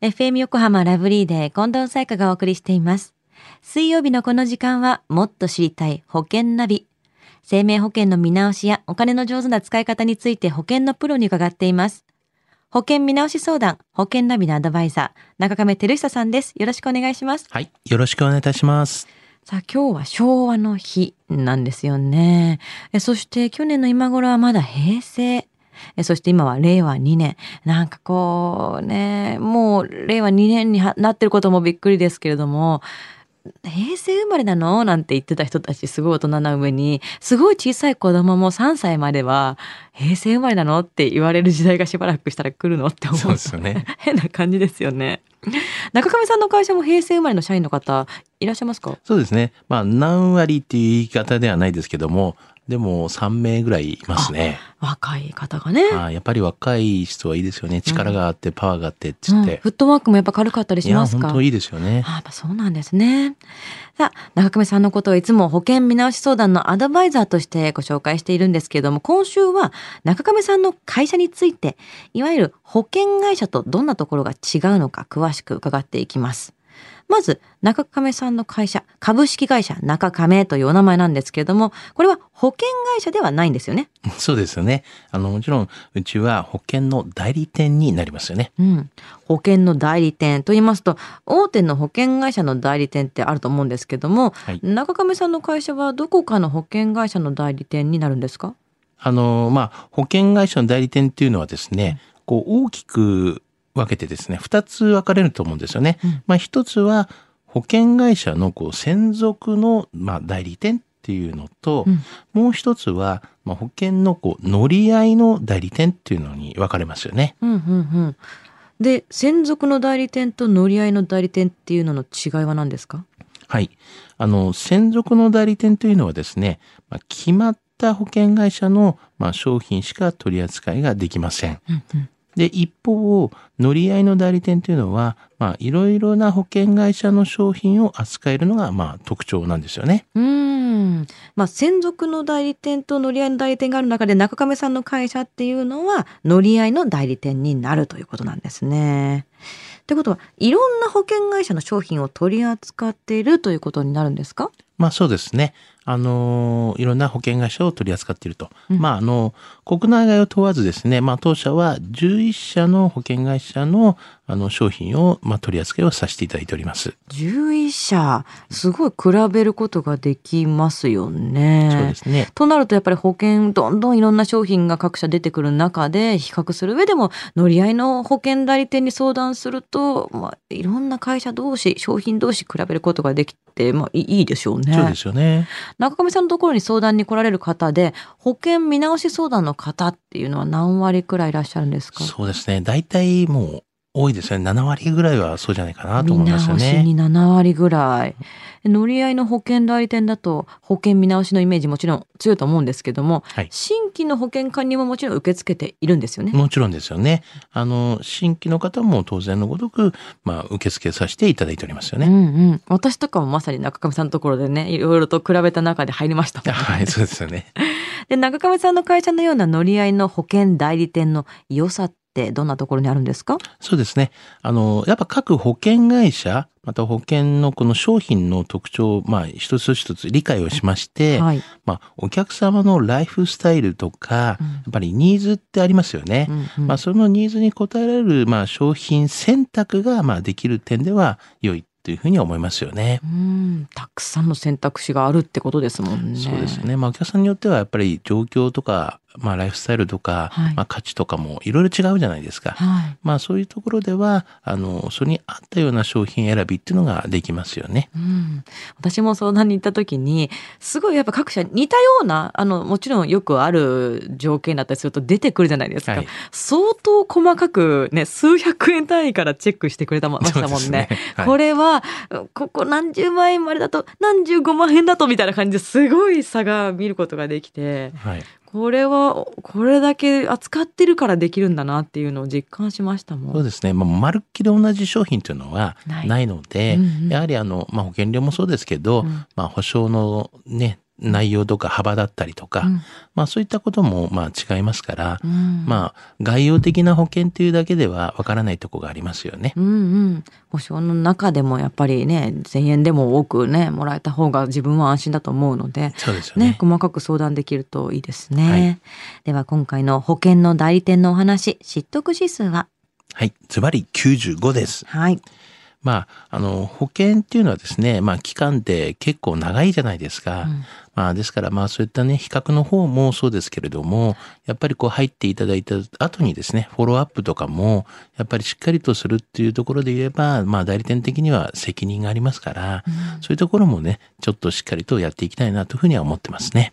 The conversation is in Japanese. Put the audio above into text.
FM 横浜ラブリーで近藤彩香がお送りしています。水曜日のこの時間はもっと知りたい保険ナビ。生命保険の見直しやお金の上手な使い方について保険のプロに伺っています。保険見直し相談、保険ナビのアドバイザー、中亀照久さんです。よろしくお願いします。はい。よろしくお願いいたします。さあ今日は昭和の日なんですよね。えそして去年の今頃はまだ平成。えそして今は令和2年。なんかこうね、もう令和2年にはなってることもびっくりですけれども、平成生まれなの？なんて言ってた人たちすごい大人な上に、すごい小さい子供も3歳までは平成生まれなの？って言われる時代がしばらくしたら来るの？って思うとそうですよね。変な感じですよね。中上さんの会社も平成生まれの社員の方いらっしゃいますか？そうですね。まあ、何割っていう言い方ではないですけども、でも3名ぐらいいますね。若い方がね。ああやっぱり若い人はいいですよね。力があって、パワーがあってっつうんって。フットワークもやっぱ軽かったりいや、しますか？本当いいですよね。あやっぱそうなんですね。さあ、中上さんのことをいつも保険見直し相談のアドバイザーとしてご紹介しているんですけれども、今週は中上さんの会社について、いわゆる保険会社とどんなところが違うのか詳しく伺っていきます。まず、中亀さんの会社、株式会社中亀というお名前なんですけれども、これは保険会社ではないんですよね。そうですよね。あの、もちろん、うちは保険の代理店になりますよね。うん、保険の代理店と言いますと大手の保険会社の代理店ってあると思うんですけども、はい中亀さんの会社はどこかの保険会社の代理店になるんですか？あの、まあ、保険会社の代理店っていうのはですね、こう、大きく分けてですね、二つ分かれると思うんですよね。うんまあ、一つは、保険会社のこう専属の、まあ、代理店っていうのと、うんもう一つは、まあ、保険のこう乗り合いの代理店っていうのに分かれますよね。うんうんうんで専属の代理店と乗り合いの代理店っていうのの違いは何ですか？はい。あの、専属の代理店というのはですね、まあ、決まった保険会社の、まあ、商品しか取り扱いができません。うんうんで、一方、乗り合いの代理店というのは、まあ、いろいろな保険会社の商品を扱えるのが、まあ、特徴なんですよね。うーんまあ専属の代理店と乗り合いの代理店がある中で中亀さんの会社っていうのは乗り合いの代理店になるということなんですね。ってことはいろんな保険会社の商品を取り扱っているということになるんですか？まあ、そうですね。あのいろんな保険会社を取り扱っていると。うんまあ、あの、国内外を問わずですね、まあ、当社は11社の保険会社の、あの、商品を、まあ、取り扱いをさせていただいております。11社すごい比べることができますよね。そうですね。となるとやっぱり保険どんどんいろんな商品が各社出てくる中で比較する上でも乗り合いの保険代理店に相談すると、まあ、いろんな会社同士商品同士比べることができて、まあ、いいいいでしょうね。そうですよね。中上さんのところに相談に来られる方で保険見直し相談の方っていうのは何割くらいいらっしゃるんですか？そうですね。大体もう多いですね。7割ぐらいはそうじゃないかなと思いますよ見直しね。に7割ぐらい乗り合いの保険代理店だと保険見直しのイメージもちろん強いと思うんですけども、はい新規の保険加入ももちろん受け付けているんですよね。もちろんですよね。あの、新規の方も当然のごとく、まあ、受付させていただいておりますよね。うんうん、私とかもまさに中上さんのところでねいろいろと比べた中で入りましたね はい、そうですよね。で中上さんの会社のような乗り合いの保険代理店の良さってどんなところにあるんですか？そうですね。あの、やっぱ各保険会社、また保険のこの商品の特徴を、まあ、一つ一つ理解をしまして、はい、まあ、お客様のライフスタイルとか、うんやっぱりニーズってありますよね。うんうんまあ、そのニーズに応えられる、まあ、商品選択が、まあ、できる点では良いというふうに思いますよね。うんたくさんの選択肢があるってことですもんね。そうですね。まあ、お客さんによってはやっぱり状況とか、まあ、ライフスタイルとか、はいまあ、価値とかもいろいろ違うじゃないですか。はいまあ、そういうところでは、あの、それに合ったような商品選びっていうのができますよね。うん、私も相談に行った時にすごいやっぱ各社似たようなあのもちろんよくある条件だったりすると出てくるじゃないですか、はい相当細かくね数百円単位からチェックしてくれたまましたもんね。そうですはいこれはここ何十万円までだと何十五万円だとみたいな感じですごい差が見ることができてはい。これはこれだけ扱ってるからできるんだなっていうのを実感しましたもん。そうですね。まあ、まるっきり同じ商品というのはないので、うんうんやはりあの、まあ、保険料もそうですけど、うんまあ、保証のね、内容とか幅だったりとか、うんまあそういったこともまあ違いますから、うんまあ概要的な保険というだけではわからないとこがありますよね。うんうん。保証の中でもやっぱりね、1000円でも多くね、もらえた方が自分は安心だと思うので、そうですよねね。細かく相談できるといいですね。はいでは今回の保険の代理店のお話、知得指数は？はい。ズバリ95です。はい。まあ、あの、保険っていうのはですね、まあ期間って結構長いじゃないですか。うんまあですからまあそういったね、比較の方もそうですけれども、やっぱりこう入っていただいた後にですね、フォローアップとかも、やっぱりしっかりとするっていうところで言えば、まあ代理店的には責任がありますから、そういうところもね、ちょっとしっかりとやっていきたいなというふうには思ってますね。